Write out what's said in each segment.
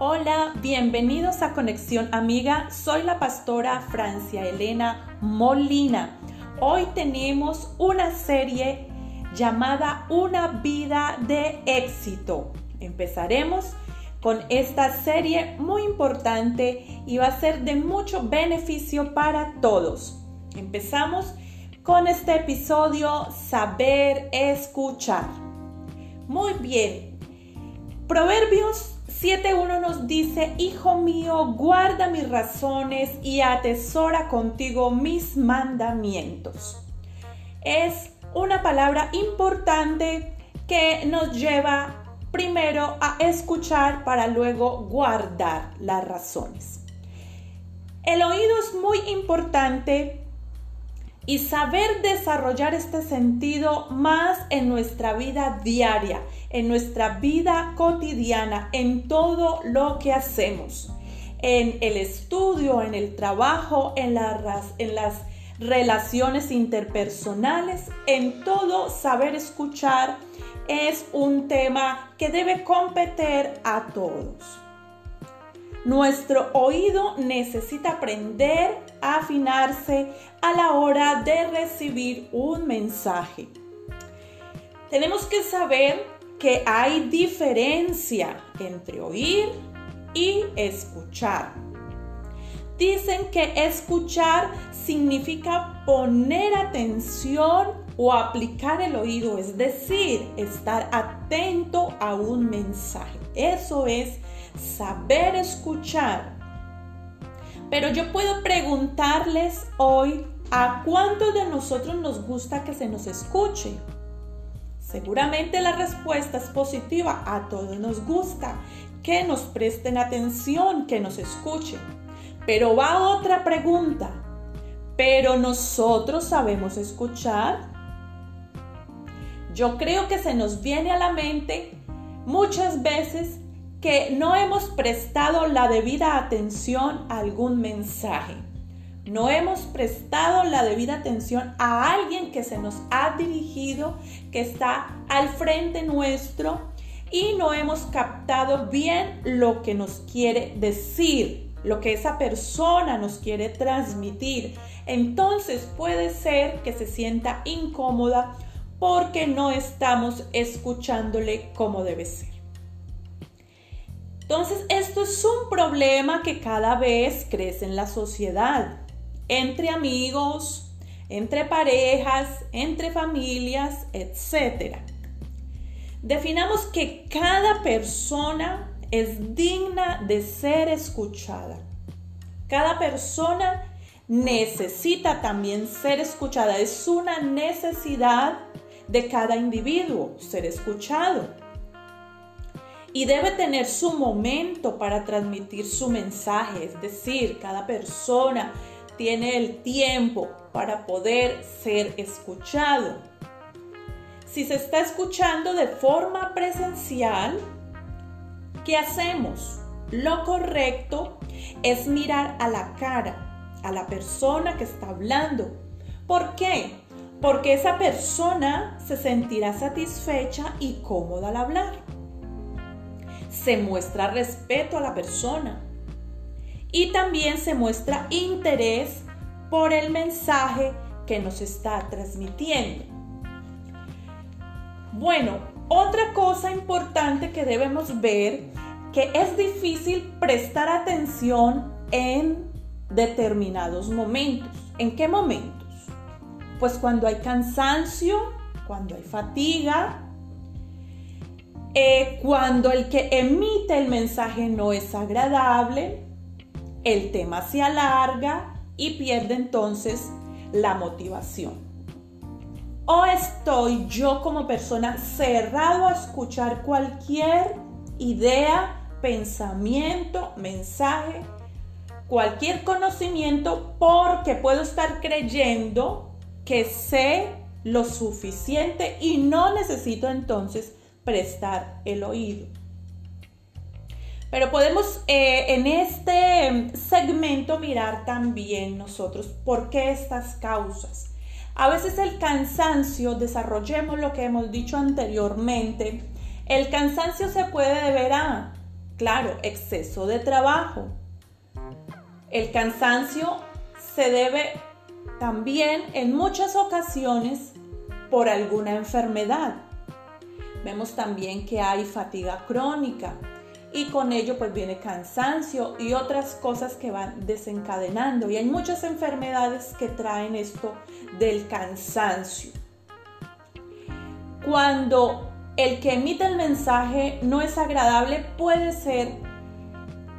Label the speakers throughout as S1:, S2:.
S1: Hola, bienvenidos a Conexión Amiga. Soy la pastora Francia Elena Molina. Hoy tenemos una serie llamada Una vida de éxito. Empezaremos con esta serie muy importante y va a ser de mucho beneficio para todos. Empezamos con este episodio Saber escuchar. Muy bien. Proverbios 7.1 nos dice, Hijo mío, guarda mis razones y atesora contigo mis mandamientos. Es una palabra importante que nos lleva primero a escuchar para luego guardar las razones. El oído es muy importante y saber desarrollar este sentido más en nuestra vida diaria, en nuestra vida cotidiana, en todo lo que hacemos, en el estudio, en el trabajo, en, las relaciones interpersonales, en todo saber escuchar es un tema que debe competir a todos. Nuestro oído necesita aprender a afinarse a la hora de recibir un mensaje. Tenemos que saber que hay diferencia entre oír y escuchar. Dicen que escuchar significa poner atención o aplicar el oído, es decir, estar atento a un mensaje. Eso es saber escuchar. Pero yo puedo preguntarles hoy a cuántos de nosotros nos gusta que se nos escuche. Seguramente la respuesta es positiva. A todos nos gusta que nos presten atención, que nos escuchen. Pero va otra pregunta. ¿Pero nosotros sabemos escuchar? Yo creo que se nos viene a la mente muchas veces que no hemos prestado la debida atención a algún mensaje. No hemos prestado la debida atención a alguien que se nos ha dirigido, que está al frente nuestro y no hemos captado bien lo que nos quiere decir, lo que esa persona nos quiere transmitir. Entonces puede ser que se sienta incómoda porque no estamos escuchándole como debe ser. Entonces, esto es un problema que cada vez crece en la sociedad, entre amigos, entre parejas, entre familias, etc. Definamos que cada persona es digna de ser escuchada. Cada persona necesita también ser escuchada. Es una necesidad de cada individuo ser escuchado y debe tener su momento para transmitir su mensaje, es decir, cada persona tiene el tiempo para poder ser escuchado. Si se está escuchando de forma presencial, ¿qué hacemos? Lo correcto es mirar a la cara, a la persona que está hablando. ¿Por qué? Porque esa persona se sentirá satisfecha y cómoda al hablar se muestra respeto a la persona y también se muestra interés por el mensaje que nos está transmitiendo. Bueno, otra cosa importante que debemos ver que es difícil prestar atención en determinados momentos. ¿En qué momentos? Pues cuando hay cansancio, cuando hay fatiga, eh, cuando el que emite el mensaje no es agradable, el tema se alarga y pierde entonces la motivación. O estoy yo como persona cerrado a escuchar cualquier idea, pensamiento, mensaje, cualquier conocimiento porque puedo estar creyendo que sé lo suficiente y no necesito entonces prestar el oído. Pero podemos eh, en este segmento mirar también nosotros por qué estas causas. A veces el cansancio, desarrollemos lo que hemos dicho anteriormente, el cansancio se puede deber a Claro, exceso de trabajo. El cansancio se debe también en muchas ocasiones por alguna enfermedad. Vemos también que hay fatiga crónica y con ello pues viene cansancio y otras cosas que van desencadenando. Y hay muchas enfermedades que traen esto del cansancio. Cuando el que emite el mensaje no es agradable, puede ser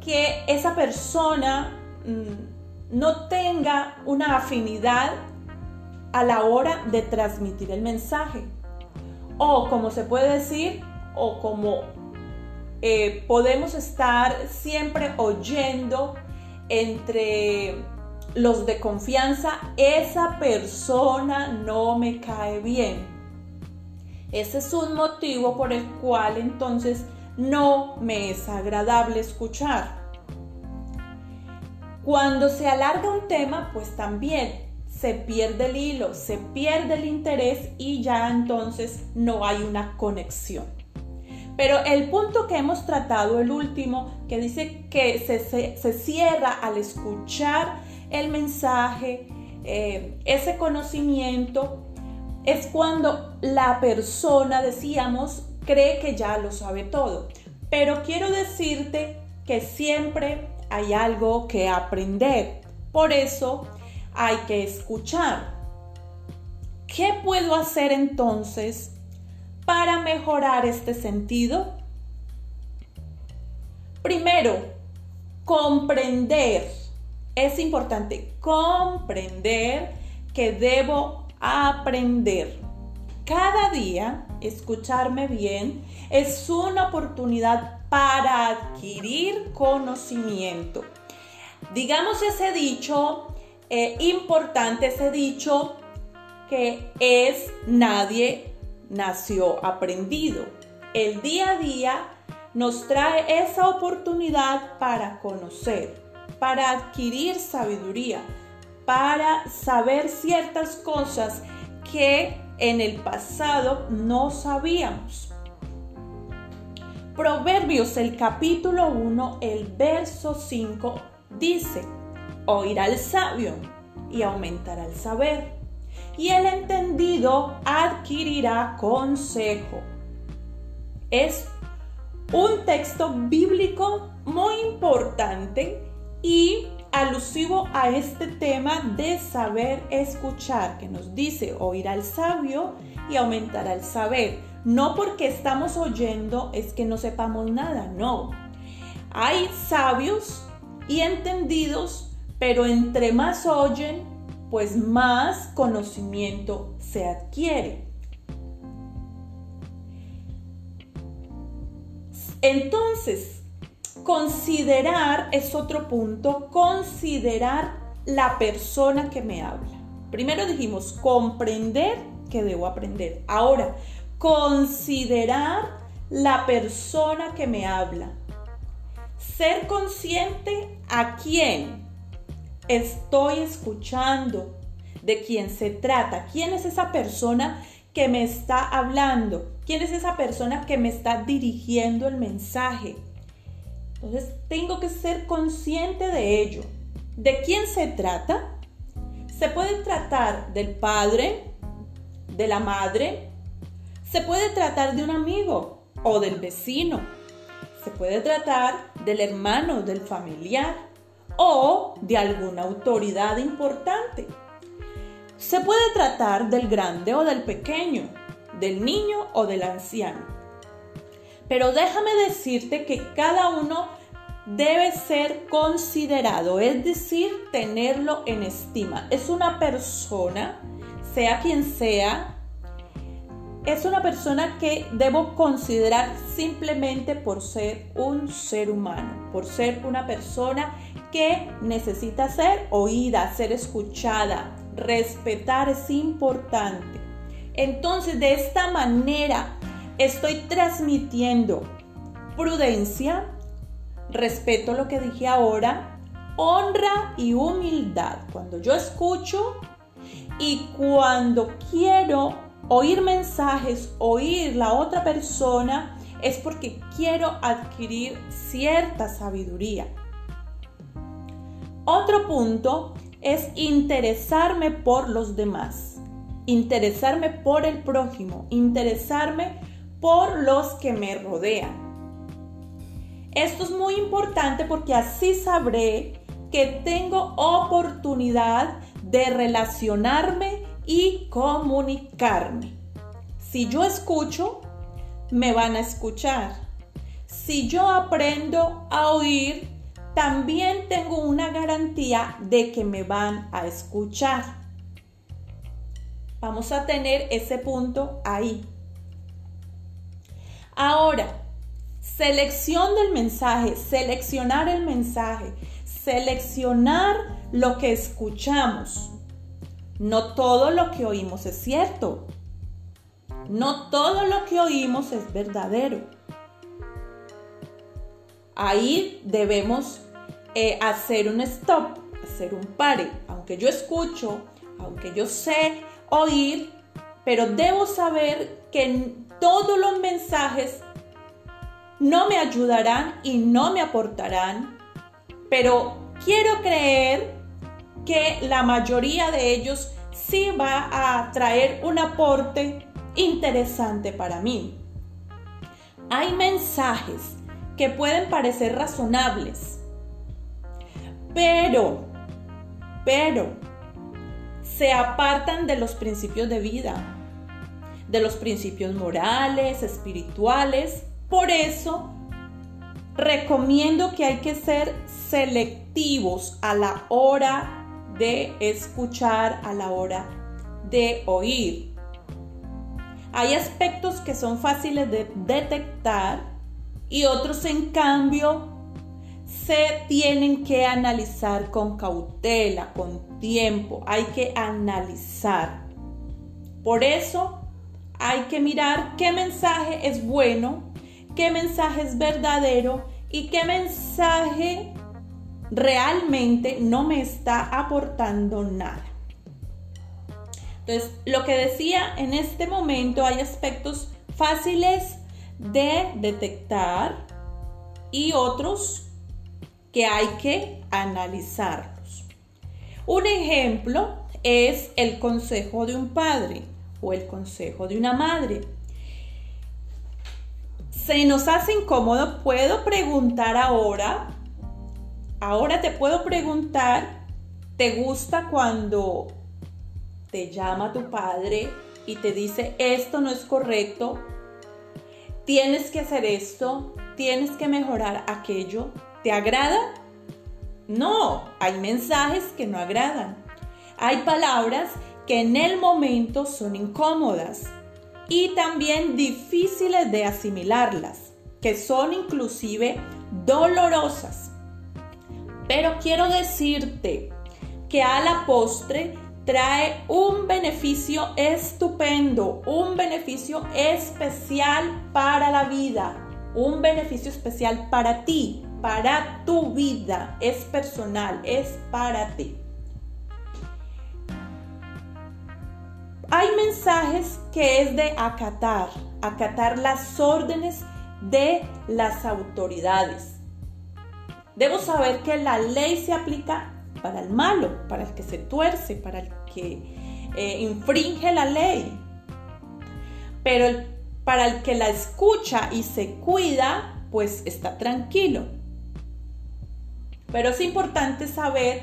S1: que esa persona mm, no tenga una afinidad a la hora de transmitir el mensaje. O como se puede decir, o como eh, podemos estar siempre oyendo entre los de confianza, esa persona no me cae bien. Ese es un motivo por el cual entonces no me es agradable escuchar. Cuando se alarga un tema, pues también se pierde el hilo, se pierde el interés y ya entonces no hay una conexión. Pero el punto que hemos tratado, el último, que dice que se, cierra al escuchar el mensaje, eh, ese conocimiento, es cuando la persona, decíamos, cree que ya lo sabe todo. Pero quiero decirte que siempre hay algo que aprender. Por eso hay que escuchar. ¿Qué puedo hacer entonces para mejorar este sentido? Primero, comprender. Es importante comprender que debo aprender. Cada día, escucharme bien, es una oportunidad para adquirir conocimiento. Digamos ese dicho eh, importante ese dicho que es nadie nació aprendido. El día a día nos trae esa oportunidad para conocer, para adquirir sabiduría, para saber ciertas cosas que en el pasado no sabíamos. Proverbios el capítulo 1, el verso 5 dice, oirá al sabio y aumentará el saber, y el entendido adquirirá consejo. Es un texto bíblico muy importante y alusivo a este tema de saber escuchar, que nos dice oirá al sabio y aumentará el saber. No porque estamos oyendo es que no sepamos nada, no. Hay sabios y entendidos pero entre más oyen, pues más conocimiento se adquiere. Entonces, considerar es otro punto, considerar la persona que me habla. Primero dijimos comprender que debo aprender. Ahora, considerar la persona que me habla. Ser consciente a quién estoy escuchando, de quién se trata, quién es esa persona que me está hablando, quién es esa persona que me está dirigiendo el mensaje. Entonces tengo que ser consciente de ello. ¿De quién se trata? Se puede tratar del padre, de la madre, se puede tratar de un amigo o del vecino, se puede tratar del hermano, del familiar, o de alguna autoridad importante. Se puede tratar del grande o del pequeño, del niño o del anciano. Pero déjame decirte que cada uno debe ser considerado, es decir, tenerlo en estima. Es una persona, sea quien sea, es una persona que debo considerar simplemente por ser un ser humano, por ser una persona que necesita ser oída, ser escuchada. Respetar es importante. Entonces, de esta manera estoy transmitiendo prudencia, respeto lo que dije ahora, honra y humildad. Cuando yo escucho y cuando quiero oír mensajes, oír la otra persona, es porque quiero adquirir cierta sabiduría. Otro punto es interesarme por los demás, interesarme por el prójimo, interesarme por los que me rodean. Esto es muy importante porque así sabré que tengo oportunidad de relacionarme y comunicarme. Si yo escucho, me van a escuchar. Si yo aprendo a oír, también tengo una garantía de que me van a escuchar. Vamos a tener ese punto ahí. Ahora, selección del mensaje, seleccionar el mensaje, seleccionar lo que escuchamos. No todo lo que oímos es cierto. No todo lo que oímos es verdadero. Ahí debemos eh, hacer un stop, hacer un pare. Aunque yo escucho, aunque yo sé oír, pero debo saber que todos los mensajes no me ayudarán y no me aportarán, pero quiero creer que la mayoría de ellos sí va a traer un aporte interesante para mí. Hay mensajes que pueden parecer razonables, pero, pero, se apartan de los principios de vida, de los principios morales, espirituales. Por eso, recomiendo que hay que ser selectivos a la hora de escuchar, a la hora de oír. Hay aspectos que son fáciles de detectar y otros en cambio se tienen que analizar con cautela, con tiempo, hay que analizar. Por eso hay que mirar qué mensaje es bueno, qué mensaje es verdadero y qué mensaje realmente no me está aportando nada. Entonces, lo que decía en este momento, hay aspectos fáciles de detectar y otros que hay que analizarlos. Un ejemplo es el consejo de un padre o el consejo de una madre. Se nos hace incómodo, puedo preguntar ahora, ahora te puedo preguntar, ¿te gusta cuando te llama tu padre y te dice esto no es correcto? Tienes que hacer esto, tienes que mejorar aquello. ¿Te agrada? No, hay mensajes que no agradan. Hay palabras que en el momento son incómodas y también difíciles de asimilarlas, que son inclusive dolorosas. Pero quiero decirte que a la postre trae un beneficio estupendo, beneficio especial para la vida, un beneficio especial para ti, para tu vida, es personal, es para ti. Hay mensajes que es de acatar, acatar las órdenes de las autoridades. Debo saber que la ley se aplica para el malo, para el que se tuerce, para el que eh, infringe la ley. Pero para el que la escucha y se cuida, pues está tranquilo. Pero es importante saber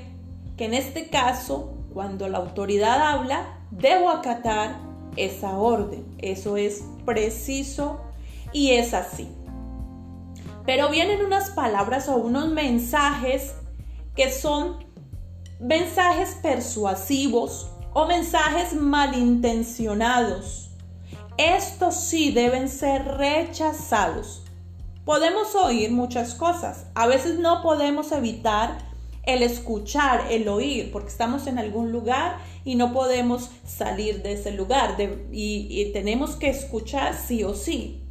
S1: que en este caso, cuando la autoridad habla, debo acatar esa orden. Eso es preciso y es así. Pero vienen unas palabras o unos mensajes que son mensajes persuasivos o mensajes malintencionados. Estos sí deben ser rechazados. Podemos oír muchas cosas. A veces no podemos evitar el escuchar, el oír, porque estamos en algún lugar y no podemos salir de ese lugar y, y tenemos que escuchar sí o sí.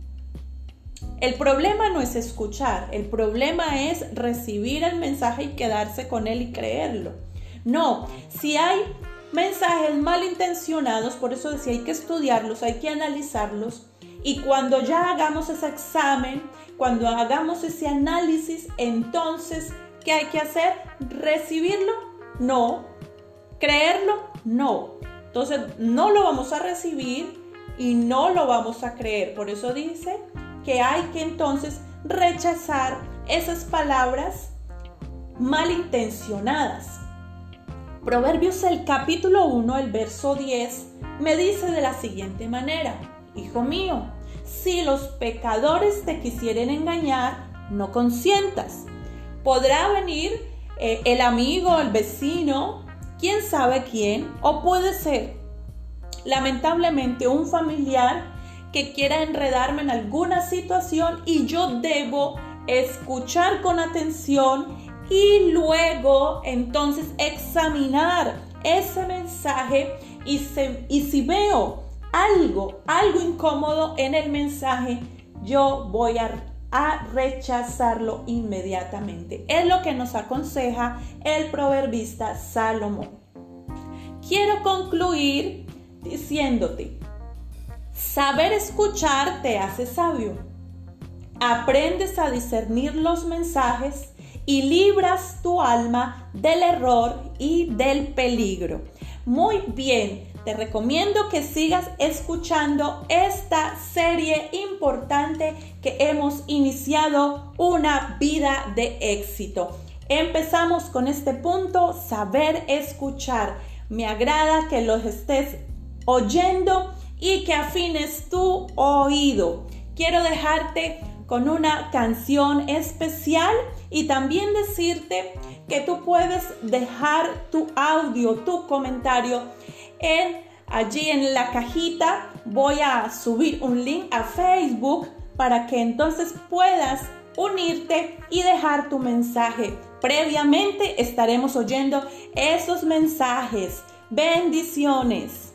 S1: El problema no es escuchar, el problema es recibir el mensaje y quedarse con él y creerlo. No, si hay mensajes malintencionados, por eso decía, hay que estudiarlos, hay que analizarlos Y cuando ya hagamos ese examen, cuando hagamos ese análisis, entonces, ¿qué hay que hacer? ¿Recibirlo? No. ¿Creerlo? No. Entonces, no lo vamos a recibir y no lo vamos a creer. Por eso dice que hay que entonces rechazar esas palabras malintencionadas. Proverbios el capítulo 1, el verso 10, me dice de la siguiente manera, Hijo mío, si los pecadores te quisieren engañar, no consientas. Podrá venir eh, el amigo, el vecino, quién sabe quién, o puede ser lamentablemente un familiar que quiera enredarme en alguna situación y yo debo escuchar con atención y luego entonces examinar ese mensaje y, y si veo algo, algo incómodo en el mensaje, yo voy a, a rechazarlo inmediatamente. Es lo que nos aconseja el proverbista Salomón. Quiero concluir diciéndote, saber escuchar te hace sabio. Aprendes a discernir los mensajes y libras tu alma del error y del peligro. Muy bien, te recomiendo que sigas escuchando esta serie importante que hemos iniciado, una vida de éxito. Empezamos con este punto, saber escuchar. Me agrada que los estés oyendo y que afines tu oído. Quiero dejarte con una canción especial y también decirte que tú puedes dejar tu audio, tu comentario en allí en la cajita. Voy a subir un link a Facebook para que entonces puedas unirte y dejar tu mensaje. Previamente estaremos oyendo esos mensajes. Bendiciones.